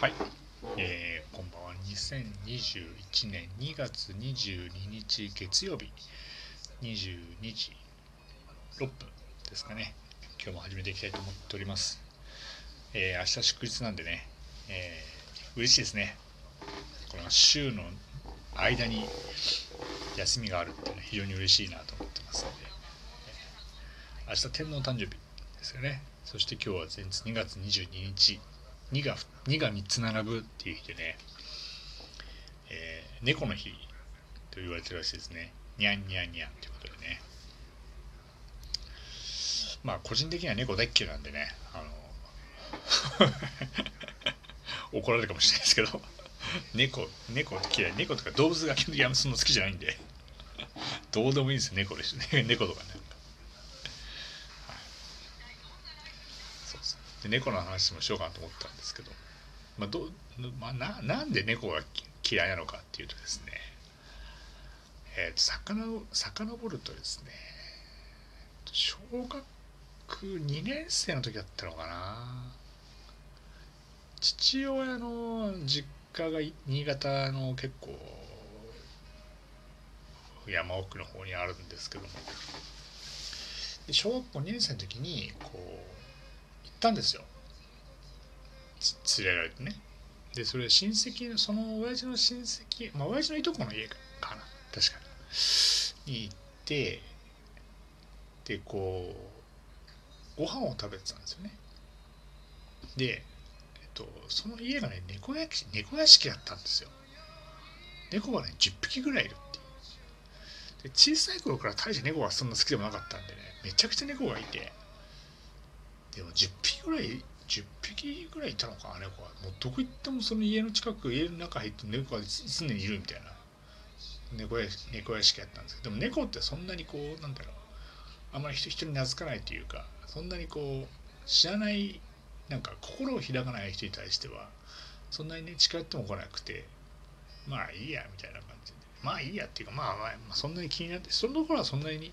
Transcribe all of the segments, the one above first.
はい、えー、こんばんは2021年2月22日月曜日。22時6分ですかね。今日も始めていきたいと思っております。えー、明日祝日なんでね、えー、嬉しいですね。この週の間に休みがあるっていうのは非常に嬉しいなと思ってますので、え、明日天皇誕生日ですよね。そして今日は前日2月22日2が ,2 が3つ並ぶっていう日でね、えー、猫の日と言われてるらしいですね。にゃんにゃんにゃんということでね。まあ個人的には猫大っ嫌いなんでね、あの 怒られるかもしれないですけど、猫、猫嫌い、猫とか動物が基本的にそんな好きじゃないんで、どうでもいいんですよ、猫ですね。猫とかね。で猫の話もしようかなと思ったんですけど、まあどまあ、ななんで猫が嫌いなのかっていうとですね、えー、と遡るとですね小学2年生の時だったのかな。父親の実家が新潟の結構山奥の方にあるんですけども。小学校2年生の時にこう行ったんですよ。連れられてね。でそれ親戚のその親父の親戚まあ親父のいとこの家かな。確かに。に行ってでこうご飯を食べてたんですよね。で、えっと、その家がね猫屋敷猫屋敷だったんですよ。猫がね10匹ぐらいいるっていう。で小さい頃から大して猫がそんな好きでもなかったんでねめちゃくちゃ猫がいて。でも10匹ぐらい10匹ぐらいいたのか猫は。もうどこ行ってもその家の近く家の中入って猫が常にいるみたいな。猫屋猫屋敷やったんですけど。でも猫ってそんなにこうなんだろう。あんまり人人に懐かないというかそんなにこう知らないなんか心を開かない人に対してはそんなにね近寄っても来なくてまあいいやみたいな感じで。まあいいやっていうかまあまあ、まあ、そんなに気になってその頃はそんなに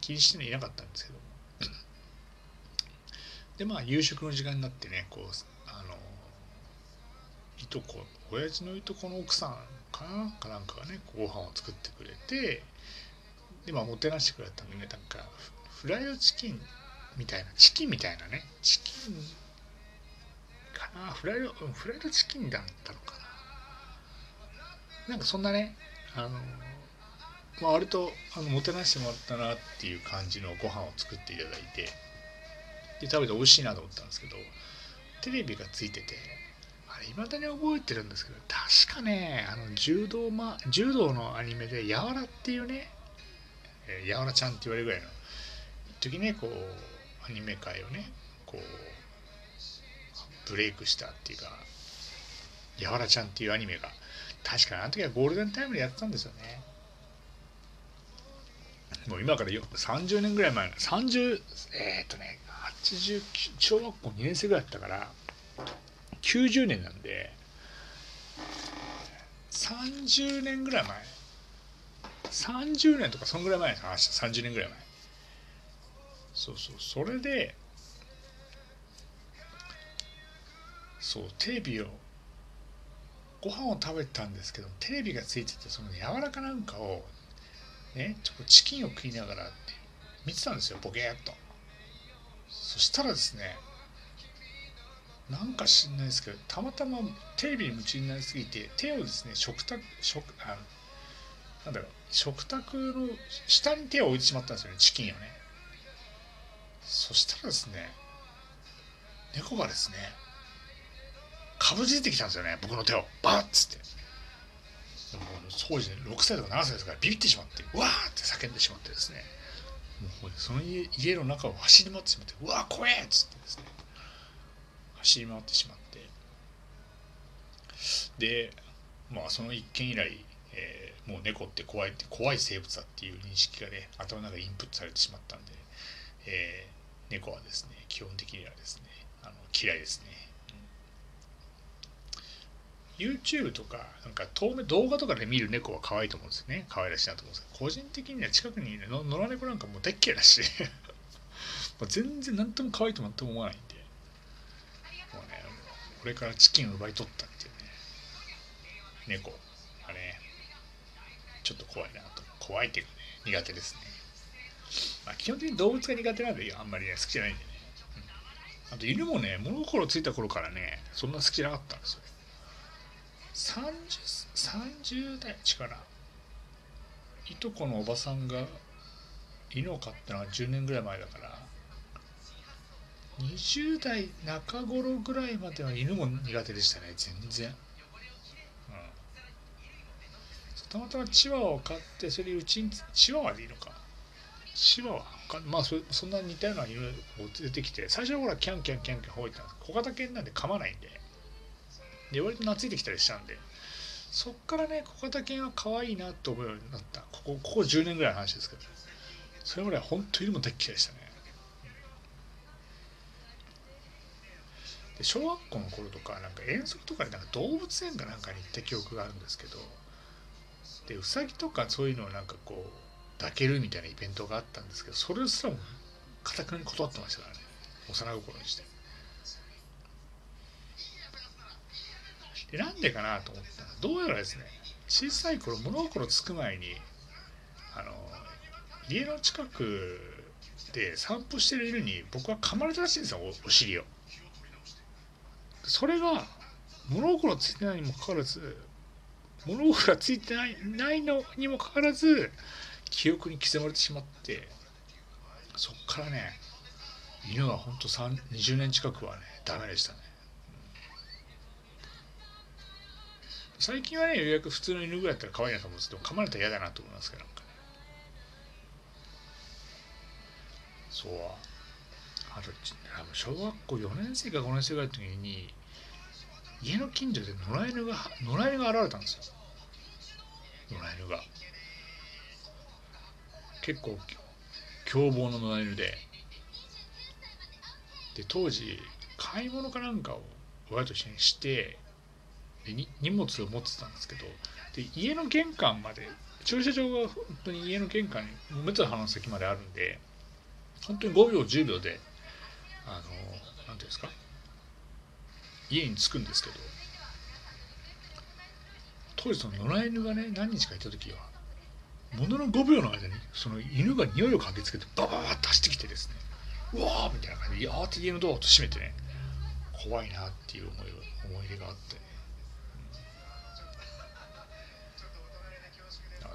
気にしていなかったんですけど。でまあ夕食の時間になってねこうあのいとこ親父のいとこの奥さんかなかなんかがねご飯を作ってくれてでまあもてなしてくれたんでねなんかフライドチキンみたいなチキンみたいなねチキンかなフライドフライドチキンだったのかな。なんかそんなねあのまあ割とあのもてなしてもらったなっていう感じのご飯を作っていただいてで食べて美味しいなと思ったんですけどテレビがついててあれ未だに覚えてるんですけど確かねあの柔道,、ま、柔道のアニメで「やわら」っていうね「やわらちゃん」って言われるぐらいの時ねこうアニメ界をねこうブレイクしたっていうか「やわらちゃん」っていうアニメが確かにあの時はゴールデンタイムでやってたんですよね。もう今からよ30年ぐらい前の30えー、っとね80小学校2年生ぐらいだったから90年なんで30年ぐらい前。30年とかそんぐらい前の話30年ぐらい前。そうそう。それでそうテレビをご飯を食べてたんですけどテレビがついててその柔らかなんかをねちょっとチキンを食いながら見てたんですよボケーっと。そしたらですねなんか知んないですけどたまたまテレビに夢中になりすぎて手をですね食卓食あなんだろう食卓の下に手を置いてしまったんですよねチキンをね。そしたらですね猫がですねかぶじいてきたんですよね僕の手を。バッつって。もう当時、ね、6歳とか7歳ですからビビってしまってわーって叫んでしまってですね。もうその家家の中を走り回ってしまってうわ怖えっつってですね走り回ってしまって。でまあその一件以来、えー、もう猫って怖いって怖い生物だっていう認識がね頭の中でインプットされてしまったんで、えー、猫はですね基本的にはですねあの嫌いですね。YouTube とか、なんか遠目動画とかで見る猫は可愛いと思うんですよね。可愛らしいなと思うんですけど、個人的には近くにいる野良猫なんかもう大っ嫌いだし。もう全然何とも可愛いとも何とも思わないんで、もうね、俺からチキンを奪い取ったっていうね。猫。がねちょっと怖いなと。怖いっていうかね苦手ですね、まあ、基本的に動物が苦手なんであんまりね好きじゃないんでね、うん、あと犬もね物心ついた頃からねそんな好きじゃなかったんですよ。30, 30代からいとこのおばさんが犬を飼ったのは10年ぐらい前だから20代中頃ぐらいまでは犬も苦手でしたね全然、うん、たまたまチワワを飼ってそれうちにチワワでいいのか。チワワまあそそんな似たような犬を出てきて最初の頃はキャンキャンキャンキャン吠えたんです。小型犬なんで噛まないんで。で割と懐いてきたりしたんで。そっからね小型犬は可愛いなと思うようになった。ここここ10年ぐらいの話ですけど。それぐらい本当犬も大っ嫌いでしたね。で小学校の頃とかなんか遠足とかでなんか動物園かなんかに行った記憶があるんですけど。でうさぎとかそういうのをなんかこう抱けるみたいなイベントがあったんですけどそれすらもかたくなに断ってましたからね。幼心にして。でなんでかなと思ったらどうやらですね小さい頃物心つく前にあの家の近くで散歩してる犬に僕は噛まれたらしいんですよお尻を。それが物心ついてないにもかかわらず物心がついてないないのにもかかわらず記憶に刻まれてしまってそっからね犬はほんと20年近くはねダメでしたね最近はねようやく普通の犬ぐらいだったら可愛いなと思うんです。けど噛まれたら嫌だなと思いますけどなんかね。そう。あと小学校4年生か5年生ぐらいの時に家の近所で野良犬が野良犬が現れたんですよ。野良犬が。結構凶暴な野良犬で。で当時買い物かなんかを親と一緒にしてで荷物を持ってたんですけどで家の玄関まで駐車場が本当に家の玄関に目と鼻の先まであるんで本当に5秒10秒であの何ていうんですか家に着くんですけど当時その野良犬がね何日かいた時はものの5秒の間にその犬が匂いを嗅ぎつけてバババッと走ってきてですねうわーみたいな感じで慌てて家のドアを閉めてね怖いなっていう思い思い出があって、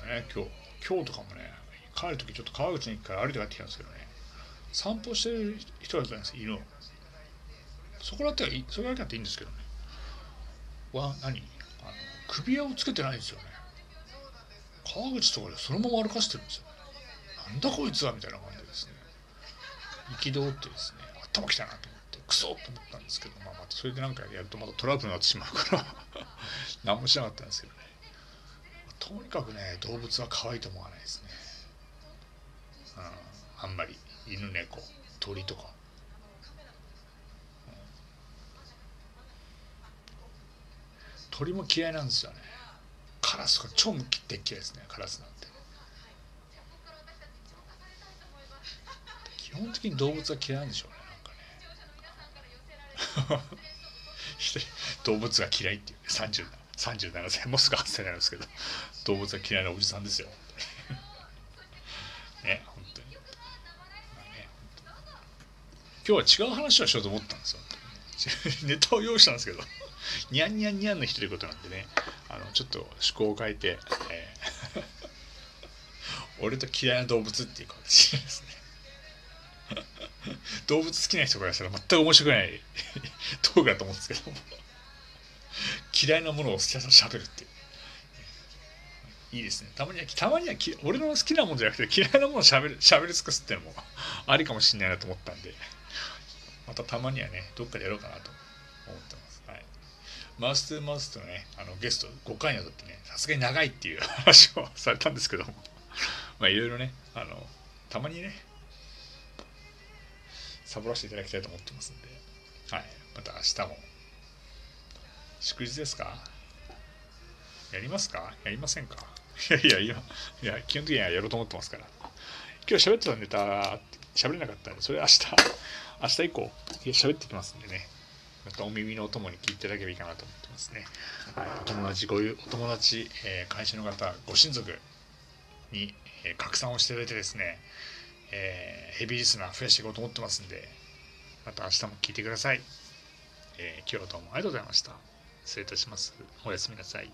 ね今日今日とかもね帰る時ちょっと川口に一回歩いて帰ってきたんですけどね散歩してる人がいたんです犬を。そこだったらいいそれだけだっていいんですけどね。わ何？あの首輪をつけてないんですよね。川口とかでそのまま歩かせてるんですよ。なんだこいつはみたいな感じでですね。憤ってですね頭きたなと思ってクソと思ったんですけど、まあ、またそれでなんかやるとまたトラブルになってしまうから何もしなかったんですけどね。とにかくね動物は可愛いと思わないですね。うんあんまり。犬猫鳥とか。鳥も嫌いなんですよね。カラスが超無きって嫌いですね。カラスなんて。基本的に動物は嫌いなんでしょうねなんかね。動物が嫌いっていうね37 37歳もうすぐ8歳になるんですけど 動物が嫌いなおじさんですよ。ね本当に、まあね、今日は違う話をしようと思ったんですよ。ネタを用意したんですけどニャンニャンニャンの人ということなんでねあのちょっと趣向を変えて、えー、俺と嫌いな動物っていう形ですね。動物好きな人からしたら全く面白くないトークだと思うんですけども嫌いなものをしゃべるっていいですね。たまにはたまには俺の好きなものじゃなくて嫌いなものをしゃべるしゃべり尽くすってのもありかもしれないなと思ったんで。またたまにはねどっかでやろうかなと思ってます。はい。マウス2マウスとねあのゲスト5回にわたってねさすがに長いっていう 話をされたんですけども。まあいろいろねあのたまにねサボらせていただきたいと思ってますんで。はい。また明日も祝日ですか？やりますか？やりませんか？いやいやいや基本的にはやろうと思ってますから今日喋ってたネタ喋れなかったんでそれ明日明日以降喋ってきますんでねまたお耳のお供に聞いていただければいいかなと思ってますね。はい、お友達、ごお友達、えー、会社の方、ご親族に、えー、拡散をしていただいてですね、えー、ヘビーリスナー増やしていこうと思ってますんで、また明日も聞いてください。えー、今日はどうもありがとうございました。失礼いたします。おやすみなさい。